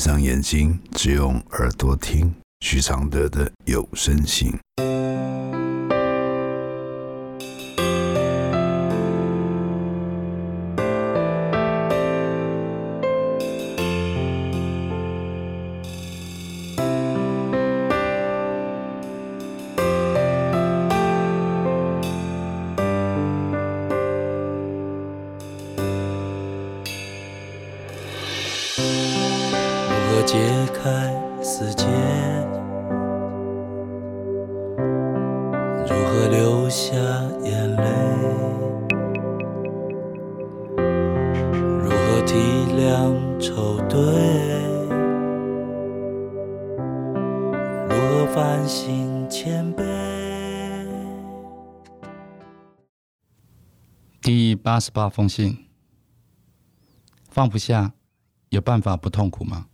闭上眼睛，只用耳朵听许常德的有声信。解开死结？如何流下眼泪？如何体谅愁对？如何反省谦卑？第八十八封信，放不下，有办法不痛苦吗？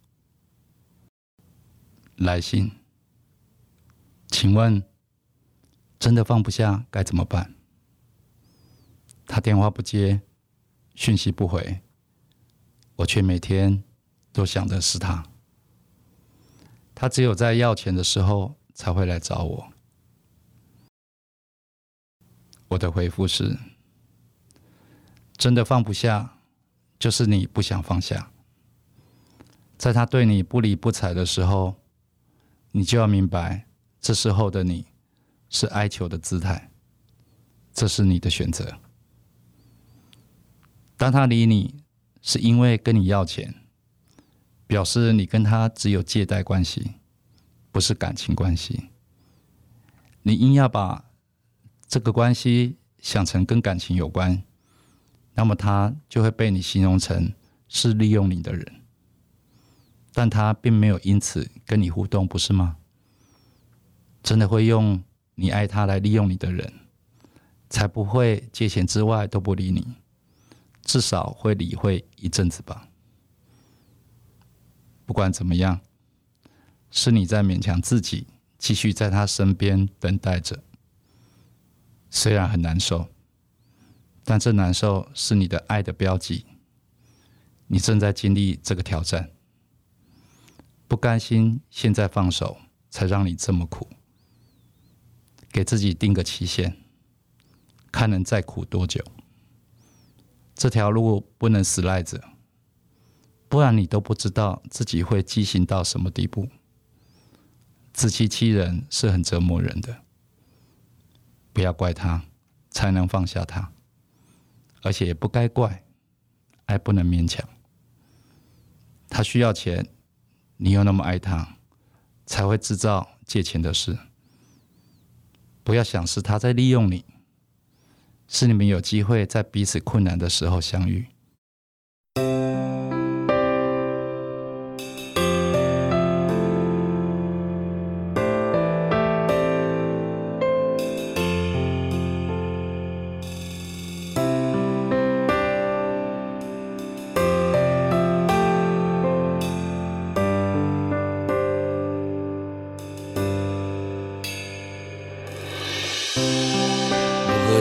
来信，请问，真的放不下该怎么办？他电话不接，讯息不回，我却每天都想的是他。他只有在要钱的时候才会来找我。我的回复是。真的放不下，就是你不想放下。在他对你不理不睬的时候，你就要明白，这时候的你是哀求的姿态，这是你的选择。当他理你，是因为跟你要钱，表示你跟他只有借贷关系，不是感情关系。你硬要把这个关系想成跟感情有关。那么他就会被你形容成是利用你的人，但他并没有因此跟你互动，不是吗？真的会用你爱他来利用你的人，才不会借钱之外都不理你，至少会理会一阵子吧。不管怎么样，是你在勉强自己继续在他身边等待着，虽然很难受。但这难受是你的爱的标记，你正在经历这个挑战，不甘心现在放手，才让你这么苦。给自己定个期限，看能再苦多久。这条路不能死赖着，不然你都不知道自己会畸形到什么地步。自欺欺人是很折磨人的，不要怪他，才能放下他。而且也不该怪，爱不能勉强。他需要钱，你又那么爱他，才会制造借钱的事。不要想是他在利用你，是你们有机会在彼此困难的时候相遇。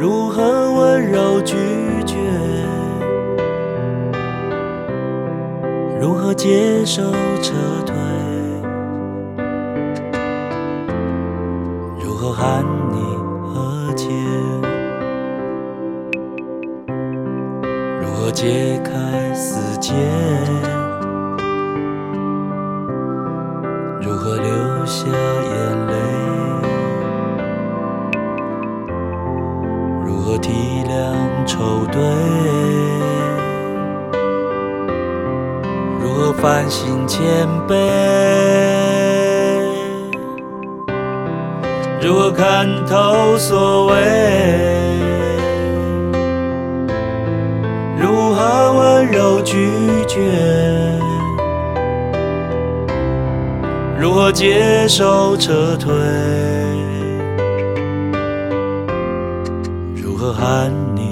如何温柔拒绝？如何接受撤退？如何喊你和解？如何解开死结？如何流下眼泪？愁对？如何反省谦卑？如何看透所谓？如何温柔拒绝？如何接受撤退？如何喊你